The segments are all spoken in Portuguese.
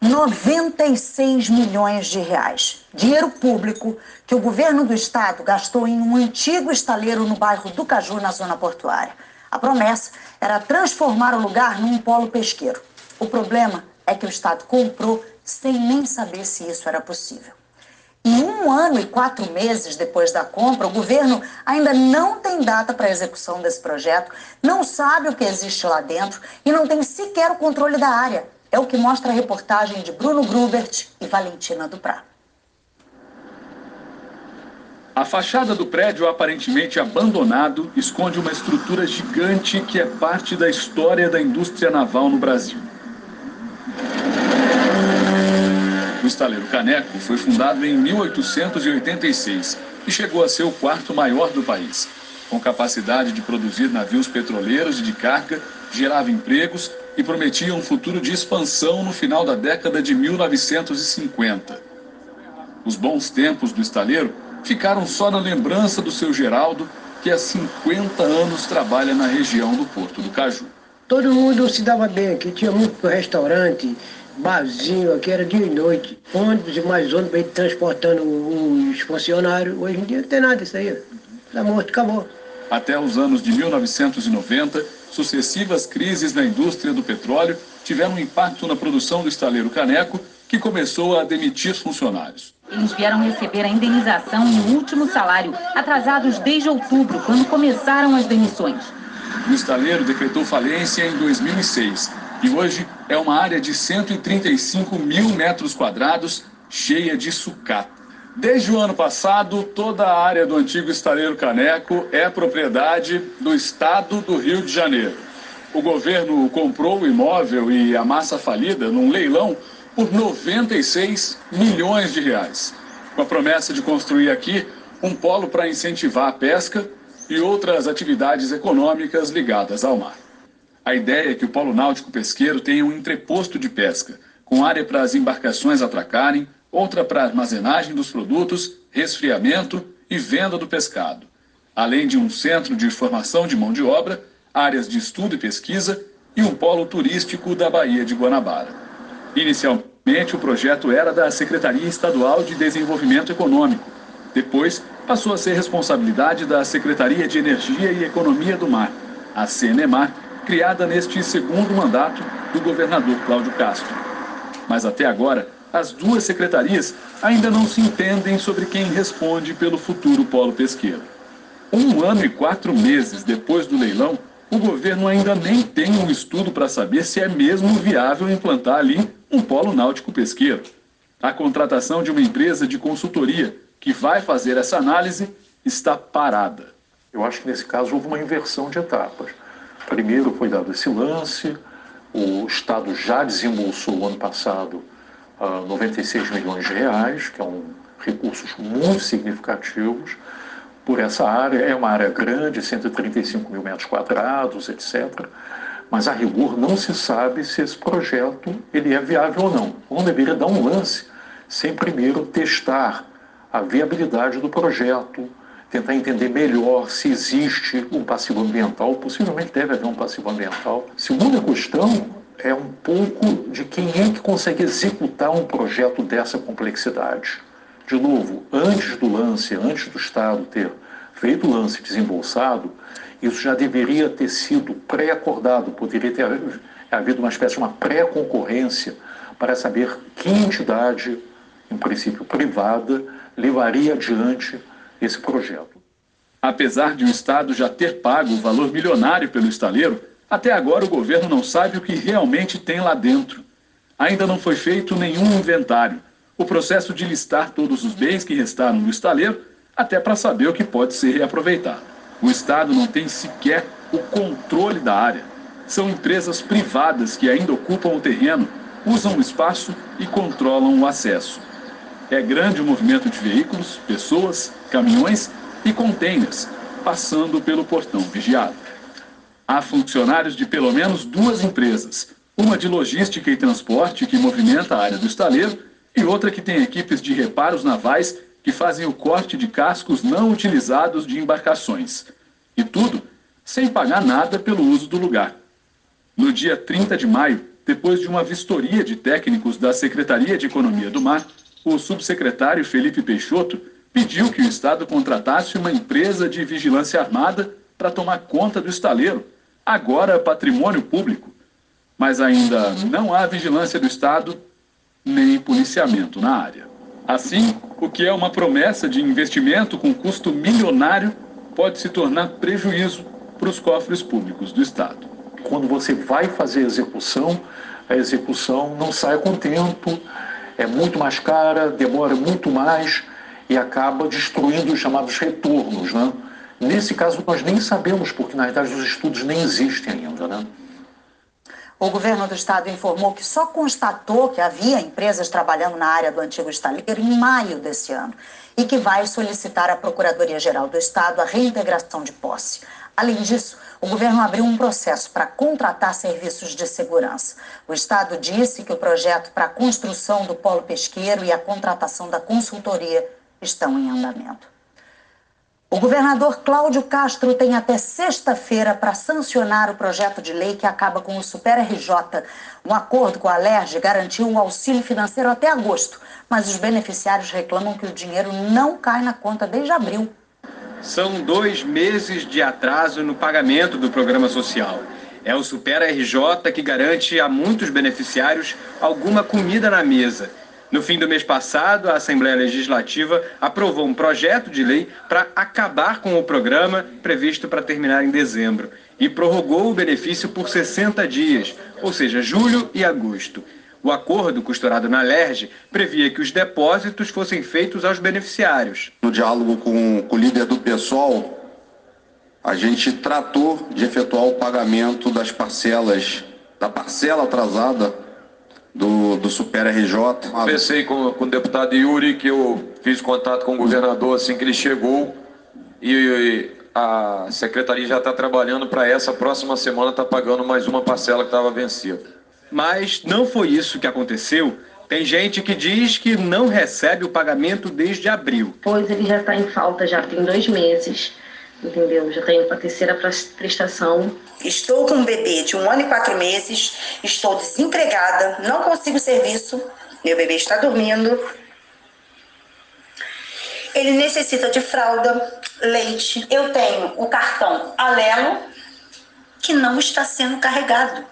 96 milhões de reais. Dinheiro público que o governo do estado gastou em um antigo estaleiro no bairro do Caju, na zona portuária. A promessa era transformar o lugar num polo pesqueiro. O problema é que o estado comprou sem nem saber se isso era possível. E um ano e quatro meses depois da compra, o governo ainda não tem data para a execução desse projeto, não sabe o que existe lá dentro e não tem sequer o controle da área. É o que mostra a reportagem de Bruno Grubert e Valentina Duprá. A fachada do prédio, aparentemente abandonado, esconde uma estrutura gigante que é parte da história da indústria naval no Brasil. O estaleiro Caneco foi fundado em 1886 e chegou a ser o quarto maior do país. Com capacidade de produzir navios petroleiros e de carga, gerava empregos e prometia um futuro de expansão no final da década de 1950. Os bons tempos do estaleiro ficaram só na lembrança do seu Geraldo, que há 50 anos trabalha na região do Porto do Caju. Todo mundo se dava bem aqui, tinha muito restaurante, barzinho, aqui era dia e noite. Ônibus e mais ônibus transportando os funcionários. Hoje em dia não tem nada disso aí. Está morto, acabou. Até os anos de 1990, sucessivas crises na indústria do petróleo tiveram um impacto na produção do estaleiro Caneco, que começou a demitir funcionários. Eles vieram receber a indenização e o último salário, atrasados desde outubro, quando começaram as demissões. O estaleiro decretou falência em 2006 e hoje é uma área de 135 mil metros quadrados, cheia de sucata. Desde o ano passado, toda a área do antigo estaleiro Caneco é propriedade do Estado do Rio de Janeiro. O governo comprou o imóvel e a massa falida num leilão por 96 milhões de reais, com a promessa de construir aqui um polo para incentivar a pesca e outras atividades econômicas ligadas ao mar. A ideia é que o polo náutico pesqueiro tenha um entreposto de pesca, com área para as embarcações atracarem, outra para armazenagem dos produtos, resfriamento e venda do pescado, além de um centro de formação de mão de obra, áreas de estudo e pesquisa e um polo turístico da Baía de Guanabara. Inicialmente, o projeto era da Secretaria Estadual de Desenvolvimento Econômico. Depois, passou a ser responsabilidade da Secretaria de Energia e Economia do Mar, a CNEMAR, criada neste segundo mandato do governador Cláudio Castro. Mas até agora, as duas secretarias ainda não se entendem sobre quem responde pelo futuro polo pesqueiro. Um ano e quatro meses depois do leilão, o governo ainda nem tem um estudo para saber se é mesmo viável implantar ali um polo náutico pesqueiro. A contratação de uma empresa de consultoria que vai fazer essa análise está parada. Eu acho que nesse caso houve uma inversão de etapas. Primeiro foi dado esse lance, o Estado já desembolsou ano passado 96 ah, milhões de reais, que é um recursos muito significativos por essa área. É uma área grande, 135 mil metros quadrados, etc. Mas a rigor não se sabe se esse projeto ele é viável ou não. Não deveria dar um lance sem primeiro testar a viabilidade do projeto, tentar entender melhor se existe um passivo ambiental. Possivelmente deve haver um passivo ambiental. Segunda questão é um pouco de quem é que consegue executar um projeto dessa complexidade. De novo, antes do lance, antes do Estado ter feito o lance desembolsado, isso já deveria ter sido pré-acordado, poderia ter havido uma espécie de uma pré-concorrência para saber que entidade, em princípio privada, levaria adiante esse projeto. Apesar de o Estado já ter pago o valor milionário pelo estaleiro, até agora o governo não sabe o que realmente tem lá dentro. Ainda não foi feito nenhum inventário. O processo de listar todos os bens que restaram no estaleiro, até para saber o que pode ser reaproveitado. O Estado não tem sequer o controle da área. São empresas privadas que ainda ocupam o terreno, usam o espaço e controlam o acesso. É grande o movimento de veículos, pessoas, caminhões e contêineres passando pelo portão vigiado. Há funcionários de pelo menos duas empresas, uma de logística e transporte que movimenta a área do estaleiro e outra que tem equipes de reparos navais que fazem o corte de cascos não utilizados de embarcações. E tudo sem pagar nada pelo uso do lugar. No dia 30 de maio, depois de uma vistoria de técnicos da Secretaria de Economia do Mar, o subsecretário Felipe Peixoto pediu que o Estado contratasse uma empresa de vigilância armada para tomar conta do estaleiro, agora patrimônio público. Mas ainda não há vigilância do Estado nem policiamento na área. Assim, o que é uma promessa de investimento com custo milionário pode se tornar prejuízo para os cofres públicos do Estado. Quando você vai fazer a execução, a execução não sai com tempo, é muito mais cara, demora muito mais e acaba destruindo os chamados retornos. Né? Nesse caso, nós nem sabemos, porque na verdade os estudos nem existem ainda. Né? O governo do estado informou que só constatou que havia empresas trabalhando na área do antigo estaleiro em maio desse ano e que vai solicitar à Procuradoria-Geral do Estado a reintegração de posse. Além disso, o governo abriu um processo para contratar serviços de segurança. O Estado disse que o projeto para a construção do polo pesqueiro e a contratação da consultoria estão em andamento. O governador Cláudio Castro tem até sexta-feira para sancionar o projeto de lei que acaba com o Super RJ. Um acordo com a Alerj garantiu um auxílio financeiro até agosto, mas os beneficiários reclamam que o dinheiro não cai na conta desde abril. São dois meses de atraso no pagamento do programa social. É o Super RJ que garante a muitos beneficiários alguma comida na mesa. No fim do mês passado, a Assembleia Legislativa aprovou um projeto de lei para acabar com o programa previsto para terminar em dezembro e prorrogou o benefício por 60 dias, ou seja, julho e agosto. O acordo costurado na LERJ previa que os depósitos fossem feitos aos beneficiários. No diálogo com, com o líder do PSOL, a gente tratou de efetuar o pagamento das parcelas, da parcela atrasada do, do Super RJ. Pensei com, com o deputado Yuri que eu fiz contato com o governador assim que ele chegou e, e a secretaria já está trabalhando para essa próxima semana estar tá pagando mais uma parcela que estava vencida. Mas não foi isso que aconteceu. Tem gente que diz que não recebe o pagamento desde abril. Pois ele já está em falta, já tem dois meses, entendeu? Já tem a terceira prestação. Estou com um bebê de um ano e quatro meses, estou desempregada, não consigo serviço, meu bebê está dormindo. Ele necessita de fralda, leite. Eu tenho o cartão Alelo, que não está sendo carregado.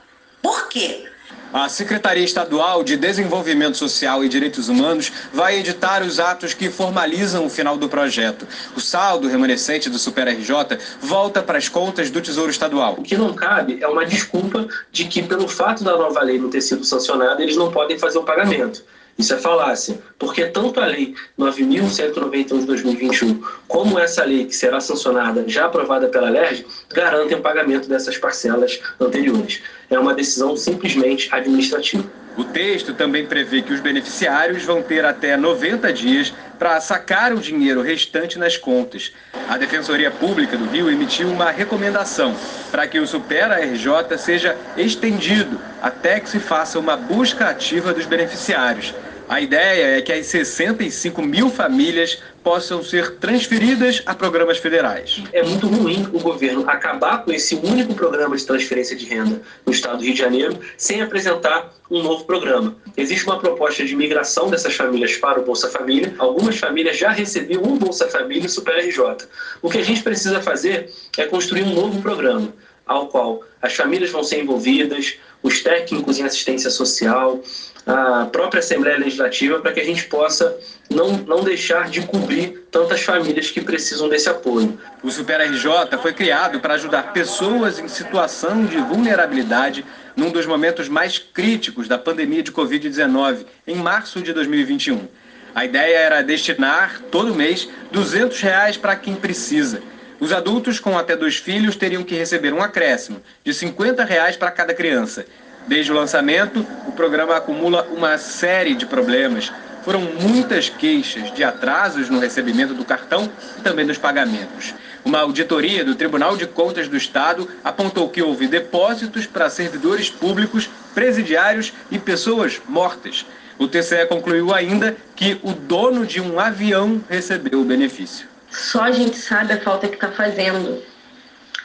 Por quê? A Secretaria Estadual de Desenvolvimento Social e Direitos Humanos vai editar os atos que formalizam o final do projeto. O saldo remanescente do Super RJ volta para as contas do Tesouro Estadual. O que não cabe é uma desculpa de que, pelo fato da nova lei não ter sido sancionada, eles não podem fazer o pagamento. Isso é falácia, porque tanto a Lei 9.191 de 2021 como essa lei que será sancionada, já aprovada pela LERJ, garantem o pagamento dessas parcelas anteriores. É uma decisão simplesmente administrativa. O texto também prevê que os beneficiários vão ter até 90 dias para sacar o dinheiro restante nas contas. A Defensoria Pública do Rio emitiu uma recomendação para que o Supera RJ seja estendido até que se faça uma busca ativa dos beneficiários. A ideia é que as 65 mil famílias possam ser transferidas a programas federais. É muito ruim o governo acabar com esse único programa de transferência de renda no estado do Rio de Janeiro sem apresentar um novo programa. Existe uma proposta de migração dessas famílias para o Bolsa Família. Algumas famílias já recebiam um Bolsa Família e Super RJ. O que a gente precisa fazer é construir um novo programa ao qual as famílias vão ser envolvidas, os técnicos em assistência social, a própria Assembleia Legislativa, para que a gente possa não, não deixar de cobrir tantas famílias que precisam desse apoio. O Super RJ foi criado para ajudar pessoas em situação de vulnerabilidade num dos momentos mais críticos da pandemia de Covid-19, em março de 2021. A ideia era destinar, todo mês, 200 reais para quem precisa. Os adultos com até dois filhos teriam que receber um acréscimo de 50 reais para cada criança. Desde o lançamento, o programa acumula uma série de problemas. Foram muitas queixas de atrasos no recebimento do cartão e também dos pagamentos. Uma auditoria do Tribunal de Contas do Estado apontou que houve depósitos para servidores públicos, presidiários e pessoas mortas. O TCE concluiu ainda que o dono de um avião recebeu o benefício. Só a gente sabe a falta que está fazendo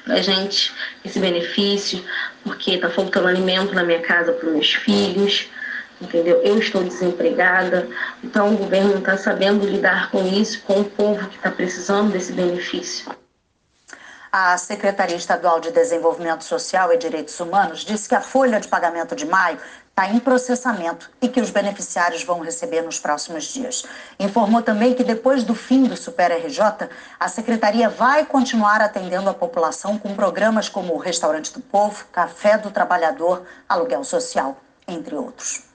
para gente esse benefício, porque está faltando alimento na minha casa para meus filhos, entendeu? Eu estou desempregada, então o governo não está sabendo lidar com isso, com o povo que está precisando desse benefício. A Secretaria Estadual de Desenvolvimento Social e Direitos Humanos disse que a folha de pagamento de maio está em processamento e que os beneficiários vão receber nos próximos dias. Informou também que depois do fim do Super RJ, a secretaria vai continuar atendendo a população com programas como o Restaurante do Povo, Café do Trabalhador, Aluguel Social, entre outros.